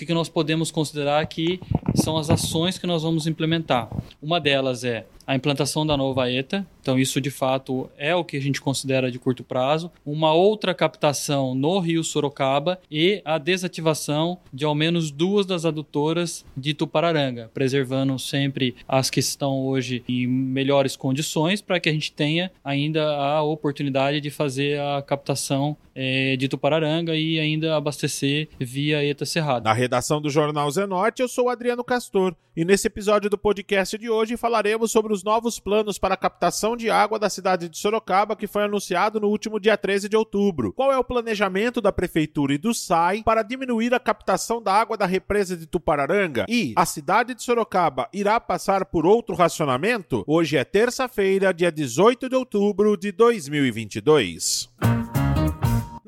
que, que nós podemos considerar que são as ações que nós vamos implementar. Uma delas é a implantação da nova ETA, então isso de fato é o que a gente considera de curto prazo, uma outra captação no Rio Sorocaba e a desativação de ao menos duas das adutoras de Tupararanga, preservando sempre as que estão hoje em melhores condições para que a gente tenha ainda a oportunidade de fazer a captação é, de Tupararanga e ainda abastecer via ETA Cerrado. Na redação do Jornal Zenorte, eu sou Adriano Castor e nesse episódio do podcast de hoje falaremos sobre os novos planos para a captação de água da cidade de Sorocaba que foi anunciado no último dia 13 de outubro. Qual é o planejamento da prefeitura e do SAI para diminuir a captação da água da represa de Tupararanga? E a cidade de Sorocaba irá passar por outro racionamento? Hoje é terça-feira, dia 18 de outubro de 2022.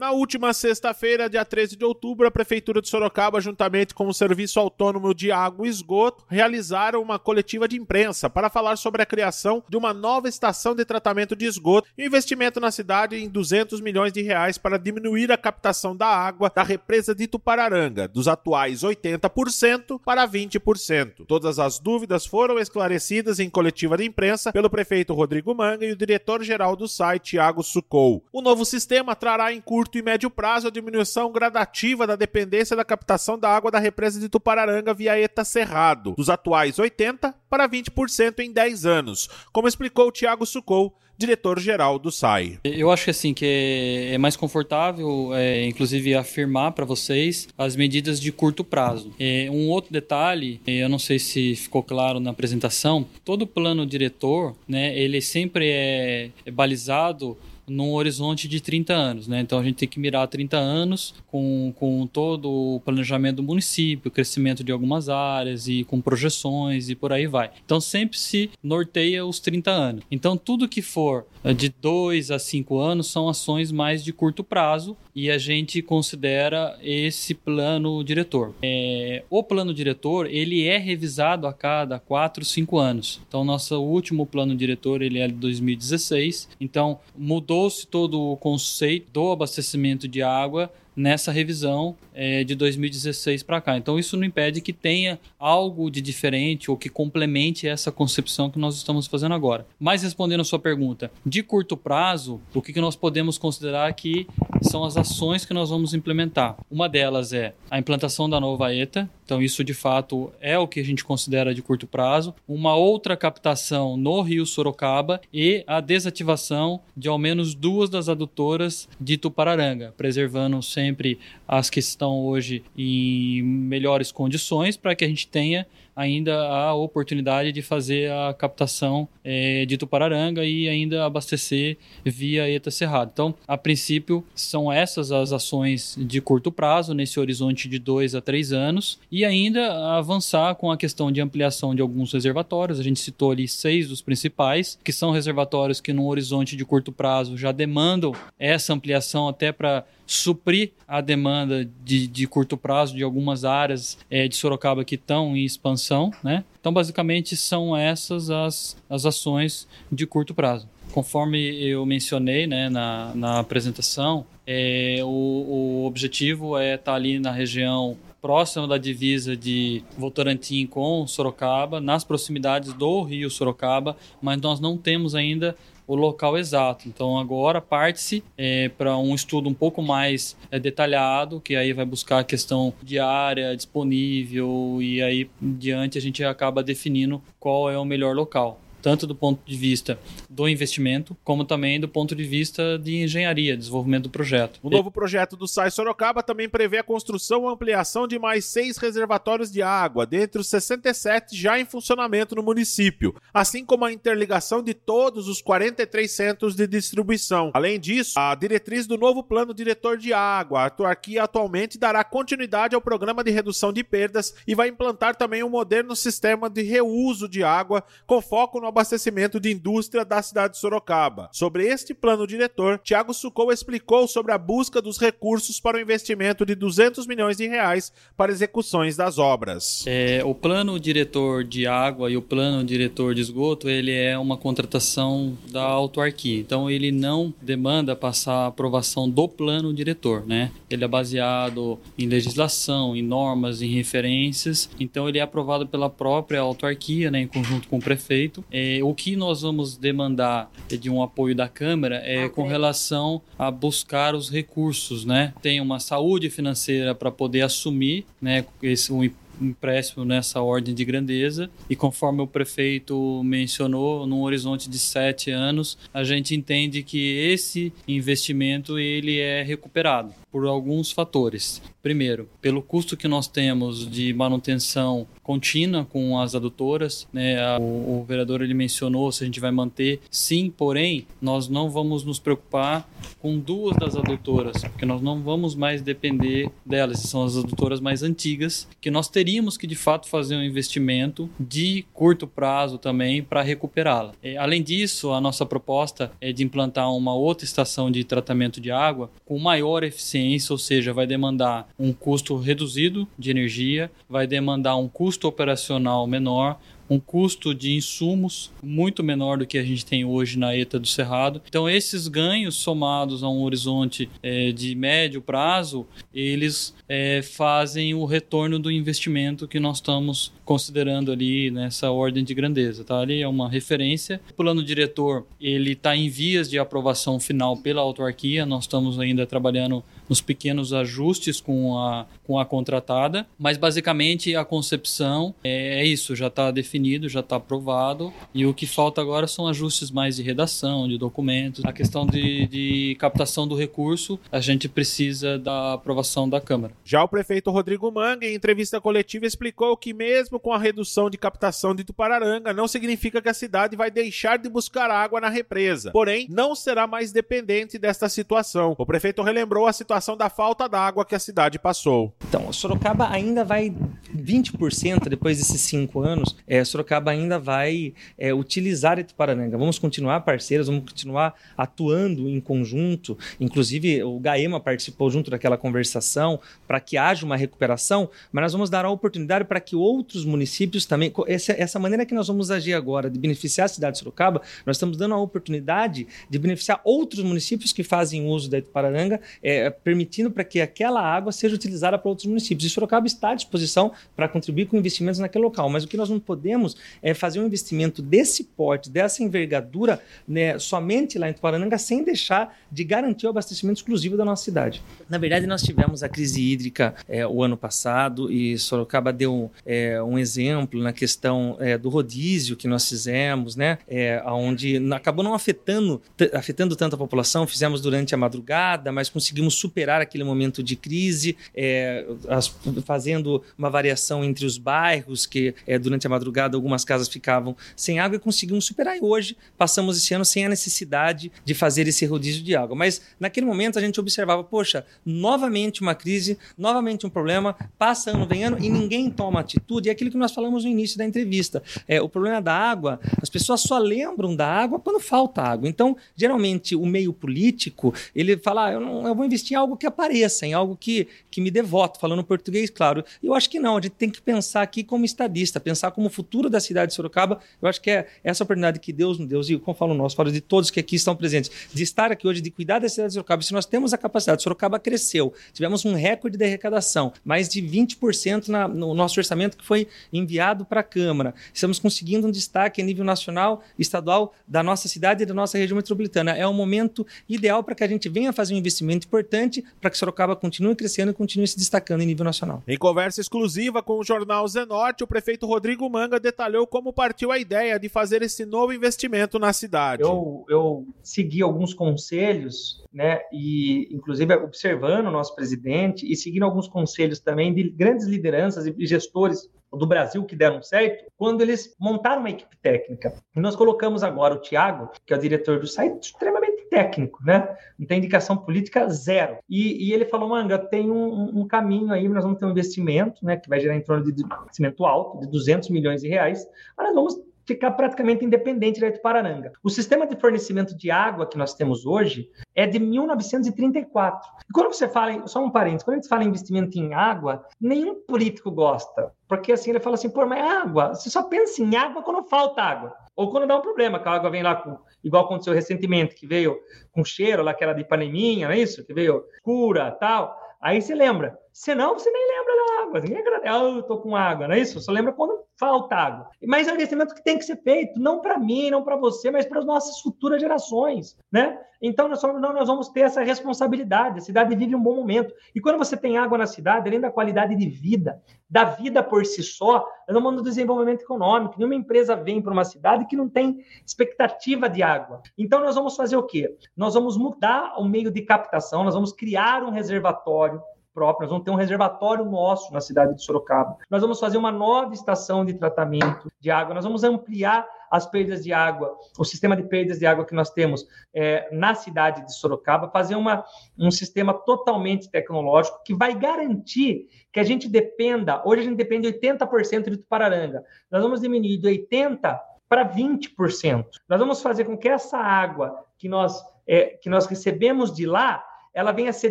Na última sexta-feira, dia 13 de outubro, a Prefeitura de Sorocaba, juntamente com o Serviço Autônomo de Água e Esgoto, realizaram uma coletiva de imprensa para falar sobre a criação de uma nova estação de tratamento de esgoto e um investimento na cidade em 200 milhões de reais para diminuir a captação da água da represa de Tupararanga, dos atuais 80% para 20%. Todas as dúvidas foram esclarecidas em coletiva de imprensa pelo prefeito Rodrigo Manga e o diretor-geral do site, Thiago Sucou. O novo sistema trará em curto médio prazo a diminuição gradativa da dependência da captação da água da represa de Tupararanga via ETA Cerrado, dos atuais 80% para 20% em 10 anos, como explicou Tiago Sucou, diretor-geral do SAI. Eu acho que assim que é, é mais confortável, é, inclusive afirmar para vocês as medidas de curto prazo. É, um outro detalhe, é, eu não sei se ficou claro na apresentação, todo plano diretor, né, ele sempre é, é balizado num horizonte de 30 anos, né? Então a gente tem que mirar 30 anos com, com todo o planejamento do município, crescimento de algumas áreas e com projeções e por aí vai. Então sempre se norteia os 30 anos. Então tudo que for eh, de 2 a 5 anos são ações mais de curto prazo e a gente considera esse plano diretor. É, o plano diretor ele é revisado a cada 4, 5 anos. Então nosso último plano diretor ele é de 2016. Então mudou mudou-se todo o conceito do abastecimento de água nessa revisão é, de 2016 para cá. Então, isso não impede que tenha algo de diferente ou que complemente essa concepção que nós estamos fazendo agora. Mas, respondendo a sua pergunta, de curto prazo, o que, que nós podemos considerar que são as ações que nós vamos implementar? Uma delas é a implantação da nova ETA, então isso de fato é o que a gente considera de curto prazo, uma outra captação no Rio Sorocaba e a desativação de ao menos duas das adutoras de Tupararanga, preservando sempre as que estão hoje em melhores condições para que a gente tenha ainda a oportunidade de fazer a captação é, de Tupararanga e ainda abastecer via ETA Cerrado. Então, a princípio, são essas as ações de curto prazo, nesse horizonte de dois a três anos, e ainda avançar com a questão de ampliação de alguns reservatórios. A gente citou ali seis dos principais, que são reservatórios que, num horizonte de curto prazo, já demandam essa ampliação até para suprir a demanda de, de curto prazo de algumas áreas é, de Sorocaba que estão em expansão, né? Então, basicamente, são essas as, as ações de curto prazo. Conforme eu mencionei né, na, na apresentação, é, o, o objetivo é estar tá ali na região próxima da divisa de Votorantim com Sorocaba, nas proximidades do rio Sorocaba, mas nós não temos ainda o local exato. Então agora parte-se é, para um estudo um pouco mais é, detalhado, que aí vai buscar a questão de área disponível e aí diante a gente acaba definindo qual é o melhor local tanto do ponto de vista do investimento, como também do ponto de vista de engenharia, desenvolvimento do projeto. O novo projeto do SAI Sorocaba também prevê a construção ou ampliação de mais seis reservatórios de água, dentre os 67 já em funcionamento no município, assim como a interligação de todos os 43 centros de distribuição. Além disso, a diretriz do novo plano diretor de água, a autarquia atualmente dará continuidade ao programa de redução de perdas e vai implantar também um moderno sistema de reuso de água com foco no abastecimento de indústria da cidade de Sorocaba. Sobre este plano diretor, Tiago Sucou explicou sobre a busca dos recursos para o investimento de 200 milhões de reais para execuções das obras. É, o plano diretor de água e o plano diretor de esgoto, ele é uma contratação da autarquia. Então ele não demanda passar a aprovação do plano diretor, né? Ele é baseado em legislação, em normas, em referências. Então ele é aprovado pela própria autarquia, né, em conjunto com o prefeito. É, o que nós vamos demandar de um apoio da Câmara é com relação a buscar os recursos, né? Tem uma saúde financeira para poder assumir, né, esse um empréstimo nessa ordem de grandeza. E conforme o prefeito mencionou, num horizonte de sete anos, a gente entende que esse investimento ele é recuperado por alguns fatores. Primeiro, pelo custo que nós temos de manutenção contínua com as adutoras, né? O, o, vereador ele mencionou se a gente vai manter, sim, porém nós não vamos nos preocupar com duas das adutoras, porque nós não vamos mais depender delas. São as adutoras mais antigas que nós teríamos que de fato fazer um investimento de curto prazo também para recuperá-la. Além disso, a nossa proposta é de implantar uma outra estação de tratamento de água com maior eficiência eficiência, ou seja, vai demandar um custo reduzido de energia, vai demandar um custo operacional menor, um custo de insumos muito menor do que a gente tem hoje na ETA do Cerrado. Então, esses ganhos somados a um horizonte é, de médio prazo, eles é, fazem o retorno do investimento que nós estamos considerando ali nessa ordem de grandeza. Tá? Ali é uma referência. O plano diretor ele está em vias de aprovação final pela autarquia. Nós estamos ainda trabalhando nos pequenos ajustes com a, com a contratada, mas basicamente a concepção é, é isso, já está definido, já está aprovado, e o que falta agora são ajustes mais de redação, de documentos. A questão de, de captação do recurso, a gente precisa da aprovação da Câmara. Já o prefeito Rodrigo Manga, em entrevista coletiva, explicou que mesmo com a redução de captação de Tupararanga, não significa que a cidade vai deixar de buscar água na represa. Porém, não será mais dependente desta situação. O prefeito relembrou a situação da falta d'água que a cidade passou. Então, Sorocaba ainda vai 20% depois desses cinco anos. É, Sorocaba ainda vai é, utilizar Ituparananga. Vamos continuar parceiros, vamos continuar atuando em conjunto. Inclusive, o Gaema participou junto daquela conversação para que haja uma recuperação, mas nós vamos dar a oportunidade para que outros municípios também. Essa, essa maneira que nós vamos agir agora de beneficiar a cidade de Sorocaba, nós estamos dando a oportunidade de beneficiar outros municípios que fazem uso da Ituparananga, é, permitindo para que aquela água seja utilizada para outros municípios. E Sorocaba está à disposição para contribuir com investimentos naquele local, mas o que nós não podemos é fazer um investimento desse porte, dessa envergadura, né, somente lá em Tuparananga, sem deixar de garantir o abastecimento exclusivo da nossa cidade. Na verdade, nós tivemos a crise hídrica é, o ano passado e Sorocaba deu é, um exemplo na questão é, do rodízio que nós fizemos, né, é, onde acabou não afetando, afetando tanto a população, fizemos durante a madrugada, mas conseguimos superar aquele momento de crise, é, as, fazendo uma variação entre os bairros, que é, durante a madrugada algumas casas ficavam sem água e conseguimos superar. E hoje passamos esse ano sem a necessidade de fazer esse rodízio de água. Mas naquele momento a gente observava, poxa, novamente uma crise, novamente um problema, passa ano, vem ano e ninguém toma atitude. É aquilo que nós falamos no início da entrevista. É, o problema da água, as pessoas só lembram da água quando falta água. Então, geralmente, o meio político, ele fala, ah, eu, não, eu vou investir em algo que apareça, em algo que, que me dê voto, falando português, claro. Eu acho que não, a gente tem que pensar aqui como estadista, pensar como o futuro da cidade de Sorocaba. Eu acho que é essa oportunidade que Deus nos deu, e como falo nós, falo de todos que aqui estão presentes, de estar aqui hoje, de cuidar da cidade de Sorocaba. Se nós temos a capacidade, Sorocaba cresceu, tivemos um recorde de arrecadação, mais de 20% na, no nosso orçamento que foi enviado para a Câmara. Estamos conseguindo um destaque a nível nacional, estadual, da nossa cidade e da nossa região metropolitana. É um momento ideal para que a gente venha fazer um investimento importante para que Sorocaba continue crescendo e continue se destacando em nível nacional. Em conversa exclusiva com o jornal Zenorte, o prefeito Rodrigo Manga detalhou como partiu a ideia de fazer esse novo investimento na cidade. Eu, eu segui alguns conselhos, né, e inclusive observando o nosso presidente e seguindo alguns conselhos também de grandes lideranças e gestores do Brasil que deram certo, quando eles montaram uma equipe técnica. E nós colocamos agora o Tiago, que é o diretor do site, extremamente técnico, né? Não tem indicação política zero. E, e ele falou, Manga, tem um, um, caminho aí, nós vamos ter um investimento, né? Que vai gerar em torno de investimento alto, de 200 milhões de reais, mas nós vamos ficar praticamente independente da Ituparananga. O sistema de fornecimento de água que nós temos hoje é de 1934. E quando você fala, só um parênteses, quando a gente fala em investimento em água, nenhum político gosta, porque assim ele fala assim, pô, mas água, você só pensa em água quando falta água. Ou quando dá um problema, que a água vem lá com, igual aconteceu recentemente, que veio com cheiro lá, que era de paneminha, não é isso? Que veio cura, tal. Aí você lembra. Senão, você nem lembra da água. Ninguém agradece. Ah, eu tô com água, não é isso? Você lembra quando falta água. Mas é um investimento que tem que ser feito, não para mim, não para você, mas para as nossas futuras gerações, né? Então, nós, somos, nós vamos ter essa responsabilidade. A cidade vive um bom momento. E quando você tem água na cidade, além da qualidade de vida, da vida por si só, vamos no desenvolvimento econômico. Nenhuma empresa vem para uma cidade que não tem expectativa de água. Então, nós vamos fazer o quê? Nós vamos mudar o meio de captação, nós vamos criar um reservatório próprio, nós vamos ter um reservatório nosso na cidade de Sorocaba. Nós vamos fazer uma nova estação de tratamento de água, nós vamos ampliar as perdas de água, o sistema de perdas de água que nós temos é, na cidade de Sorocaba, fazer uma, um sistema totalmente tecnológico que vai garantir que a gente dependa, hoje a gente depende de 80% de Tupararanga, nós vamos diminuir de 80% para 20%. Nós vamos fazer com que essa água que nós, é, que nós recebemos de lá ela venha a ser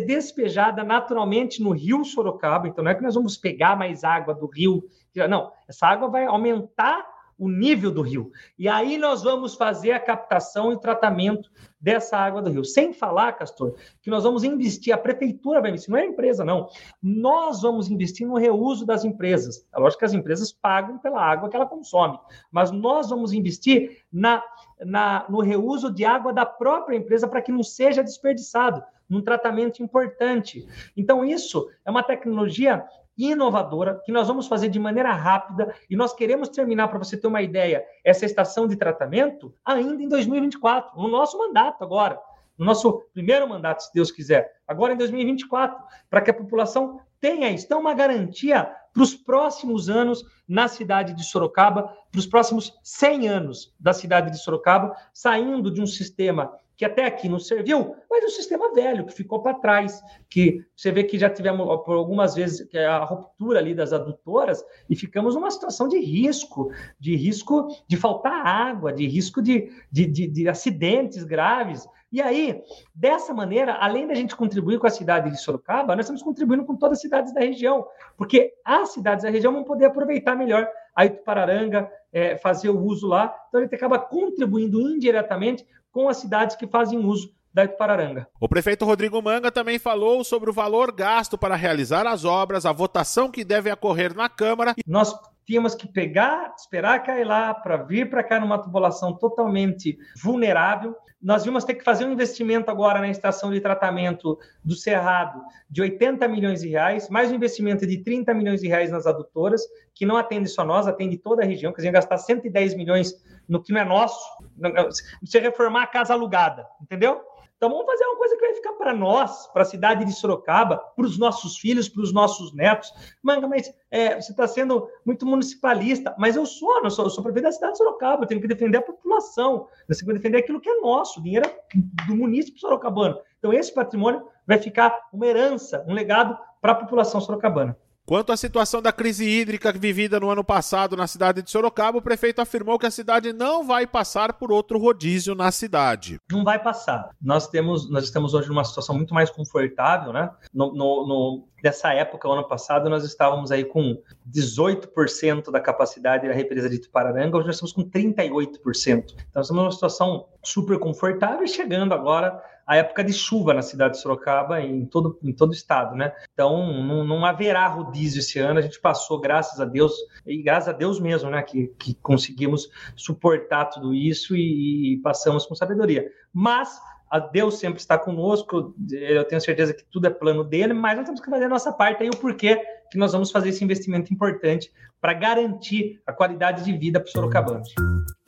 despejada naturalmente no rio Sorocaba. Então, não é que nós vamos pegar mais água do rio. Não, essa água vai aumentar o nível do rio. E aí nós vamos fazer a captação e tratamento dessa água do rio. Sem falar, Castor, que nós vamos investir, a prefeitura vai investir, não é a empresa, não. Nós vamos investir no reuso das empresas. É lógico que as empresas pagam pela água que ela consome, mas nós vamos investir na, na, no reuso de água da própria empresa para que não seja desperdiçado num tratamento importante. Então, isso é uma tecnologia inovadora que nós vamos fazer de maneira rápida e nós queremos terminar, para você ter uma ideia, essa estação de tratamento ainda em 2024, no nosso mandato agora, no nosso primeiro mandato, se Deus quiser, agora em 2024, para que a população tenha isso. Então, uma garantia para os próximos anos na cidade de Sorocaba, para os próximos 100 anos da cidade de Sorocaba, saindo de um sistema que até aqui não serviu, mas o sistema velho que ficou para trás, que você vê que já tivemos por algumas vezes é a ruptura ali das adutoras e ficamos numa situação de risco, de risco de faltar água, de risco de, de, de, de acidentes graves. E aí, dessa maneira, além da gente contribuir com a cidade de Sorocaba, nós estamos contribuindo com todas as cidades da região, porque as cidades da região vão poder aproveitar melhor a Itupararanga, é, fazer o uso lá. Então, a gente acaba contribuindo indiretamente com as cidades que fazem uso da Itupararanga. O prefeito Rodrigo Manga também falou sobre o valor gasto para realizar as obras, a votação que deve ocorrer na Câmara. Nós tínhamos que pegar, esperar cair lá para vir para cá numa população totalmente vulnerável. Nós vimos ter que fazer um investimento agora na estação de tratamento do Cerrado de 80 milhões de reais, mais um investimento de 30 milhões de reais nas adutoras, que não atende só nós, atende toda a região, que a gente gastar 110 milhões no que não é nosso, você reformar a casa alugada, entendeu? Então vamos fazer uma coisa que vai ficar para nós, para a cidade de Sorocaba, para os nossos filhos, para os nossos netos. Manga, mas é, você está sendo muito municipalista, mas eu sou, eu sou, eu sou prefeito da cidade de Sorocaba, eu tenho que defender a população, eu tenho que defender aquilo que é nosso, o dinheiro é do município sorocabano. Então esse patrimônio vai ficar uma herança, um legado para a população sorocabana. Quanto à situação da crise hídrica vivida no ano passado na cidade de Sorocaba, o prefeito afirmou que a cidade não vai passar por outro rodízio na cidade. Não vai passar. Nós temos, nós estamos hoje numa situação muito mais confortável, né? No, no, no dessa época, ano passado, nós estávamos aí com 18% da capacidade da represa de Tupararanga, hoje nós estamos com 38%. Então, estamos numa situação super confortável e chegando agora a época de chuva na cidade de Sorocaba, em todo, em todo o estado, né? Então, não, não haverá rodízio esse ano, a gente passou, graças a Deus, e graças a Deus mesmo, né, que, que conseguimos suportar tudo isso e, e passamos com sabedoria. Mas Deus sempre está conosco, eu tenho certeza que tudo é plano dele, mas nós temos que fazer a nossa parte aí, o porquê que nós vamos fazer esse investimento importante para garantir a qualidade de vida para os sorocabanos.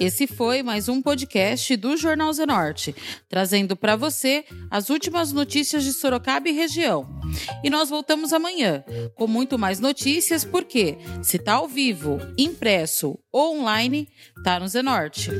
Esse foi mais um podcast do Jornal Zenorte, trazendo para você as últimas notícias de Sorocaba e região. E nós voltamos amanhã com muito mais notícias, porque se está ao vivo, impresso ou online, tá no Zenorte.